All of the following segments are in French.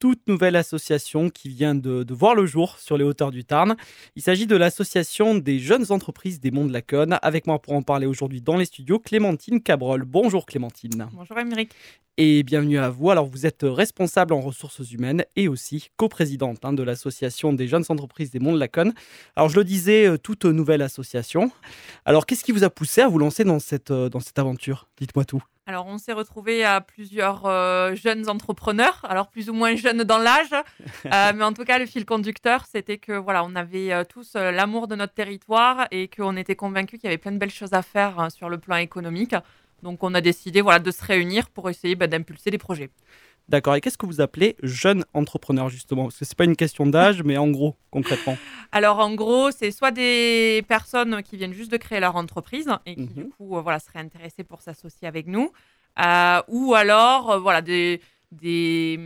toute nouvelle association qui vient de, de voir le jour sur les hauteurs du Tarn. Il s'agit de l'association des jeunes entreprises des Monts de la Conne. Avec moi pour en parler aujourd'hui dans les studios, Clémentine Cabrol. Bonjour Clémentine. Bonjour Émeric. Et bienvenue à vous. Alors vous êtes responsable en ressources humaines et aussi coprésidente hein, de l'association des jeunes entreprises des Monts de la Conne. Alors je le disais, euh, toute nouvelle association. Alors qu'est-ce qui vous a poussé à vous lancer dans cette, euh, dans cette aventure? Dites-moi tout. Alors, on s'est retrouvés à plusieurs euh, jeunes entrepreneurs, alors plus ou moins jeunes dans l'âge, euh, mais en tout cas, le fil conducteur, c'était que voilà, on avait euh, tous l'amour de notre territoire et qu'on était convaincus qu'il y avait plein de belles choses à faire hein, sur le plan économique. Donc, on a décidé voilà, de se réunir pour essayer bah, d'impulser des projets. D'accord. Et qu'est-ce que vous appelez jeune entrepreneur justement? Parce que c'est pas une question d'âge, mais en gros, concrètement. Alors, en gros, c'est soit des personnes qui viennent juste de créer leur entreprise et qui, du Mhm. coup, euh, voilà, seraient intéressées pour s'associer avec nous, euh, ou alors, euh, voilà, des, des,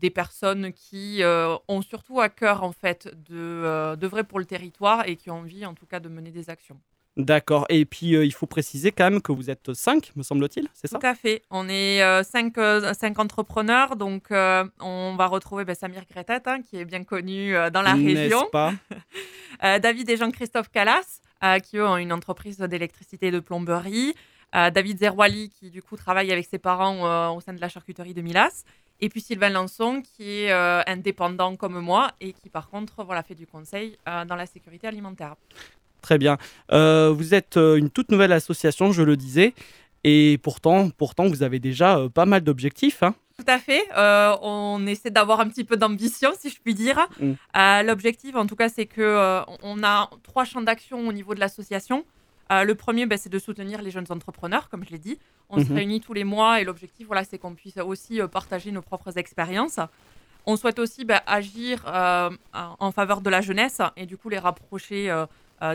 des personnes qui ont surtout à cœur, en fait, de, d'œuvrer pour le territoire et qui ont envie, en tout cas, de mener des actions. D'accord. Et puis euh, il faut préciser quand même que vous êtes cinq, me semble-t-il, c'est ça? Tout à fait. On est euh, cinq, euh, cinq entrepreneurs, donc on va retrouver ben, Samir Gretat, hein, qui est bien connu dans la région. Pas? David et Jean-Christophe Calas, qui eux ont une entreprise d'électricité et de plomberie. David Zerwali, qui du coup travaille avec ses parents au sein de la charcuterie de Milas. Et puis Sylvain Lançon, qui est euh, indépendant comme moi et qui par contre voilà, fait du conseil euh, dans la sécurité alimentaire. Très bien. Euh, vous êtes euh, une toute nouvelle association, je le disais, et pourtant, pourtant vous avez déjà euh, pas mal d'objectifs. hein. Tout à fait. Euh, on essaie d'avoir un petit peu d'ambition, si je puis dire. Mm. Euh, L'objectif, en tout cas, c'est que on a trois champs d'action au niveau de l'association. Le premier, ben, c'est de soutenir les jeunes entrepreneurs, comme je l'ai dit. On se Mhm. réunit tous les mois et l'objectif, voilà, c'est qu'on puisse aussi partager nos propres expériences. On souhaite aussi ben, agir euh, en faveur de la jeunesse et du coup les rapprocher euh,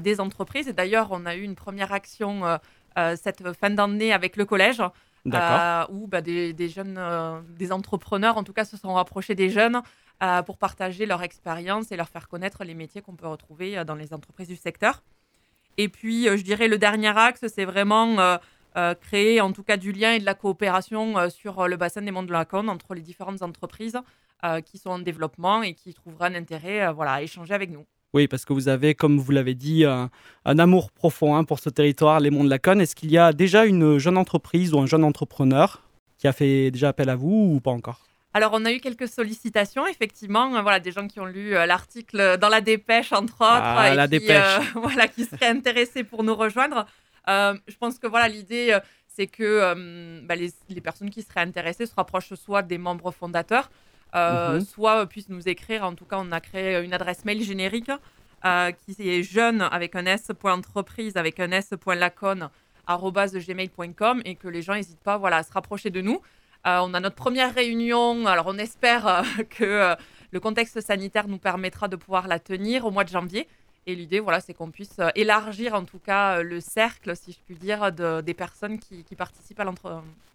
des entreprises. Et d'ailleurs, on a eu une première action euh, euh, cette fin d'année avec le collège euh, où bah, des, des jeunes, euh, des entrepreneurs en tout cas se sont rapprochés des jeunes euh, pour partager leur expérience et leur faire connaître les métiers qu'on peut retrouver euh, dans les entreprises du secteur. Et puis, euh, je dirais, le dernier axe, c'est vraiment euh, euh, créer en tout cas du lien et de la coopération euh, sur euh, le bassin des monts de la Conne entre les différentes entreprises euh, qui sont en développement et qui trouveraient un intérêt euh, voilà, à échanger avec nous. Oui, parce que vous avez, comme vous l'avez dit, un, un amour profond hein, pour ce territoire, les Monts de la Conne. Est-ce qu'il y a déjà une jeune entreprise ou un jeune entrepreneur qui a fait déjà appel à vous ou pas encore? Alors, on a eu quelques sollicitations, effectivement. euh, Voilà, des gens qui ont lu euh, l'article dans la dépêche, entre autres. Ah, et la qui, dépêche. euh, voilà, qui seraient intéressés pour nous rejoindre. Euh, je pense que voilà, l'idée, c'est que bah, les, les personnes qui seraient intéressées se rapprochent soit des membres fondateurs, euh, Mhm. soit euh, puissent nous écrire. En tout cas, on a créé une adresse mail générique euh, qui est jeune avec un s.entreprise avec un s.lacon gmail.com et que les gens n'hésitent pas voilà, à se rapprocher de nous. Euh, on a notre première réunion, alors on espère que le contexte sanitaire nous permettra de pouvoir la tenir au mois de janvier. Et l'idée, voilà, c'est qu'on puisse élargir en tout cas le cercle, si je puis dire, de- des personnes qui, qui participent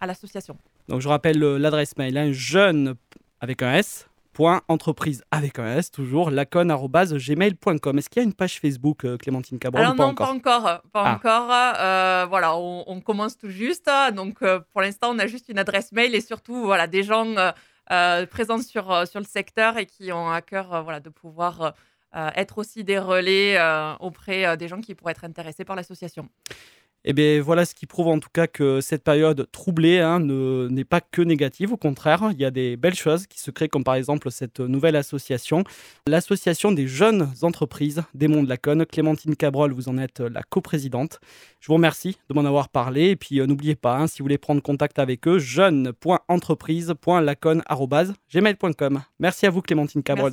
à l'association. Donc je rappelle l'adresse mail, hein, jeune avec un S, point entreprise avec un S, toujours, lacon.gmail.com. Est-ce qu'il y a une page Facebook, euh, Clémentine Cabral, Alors pas non, encore pas encore, pas Ah. encore. euh, voilà, on, on commence tout juste. Donc euh, pour l'instant, on a juste une adresse mail et surtout voilà des gens euh, présents sur sur le secteur et qui ont à cœur voilà de pouvoir être aussi des relais auprès des gens qui pourraient être intéressés par l'association. Eh bien, voilà ce qui prouve en tout cas que cette période troublée hein, ne- n'est pas que négative. Au contraire, il y a des belles choses qui se créent, comme par exemple cette nouvelle association, l'association des jeunes entreprises des Monts de la. Clémentine Cabrol, vous en êtes la coprésidente. Je vous remercie de m'en avoir parlé. Et puis, euh, n'oubliez pas, hein, si vous voulez prendre contact avec eux, jeune.entreprise.lacon.gmail.com. Merci à vous, Clémentine Cabrol.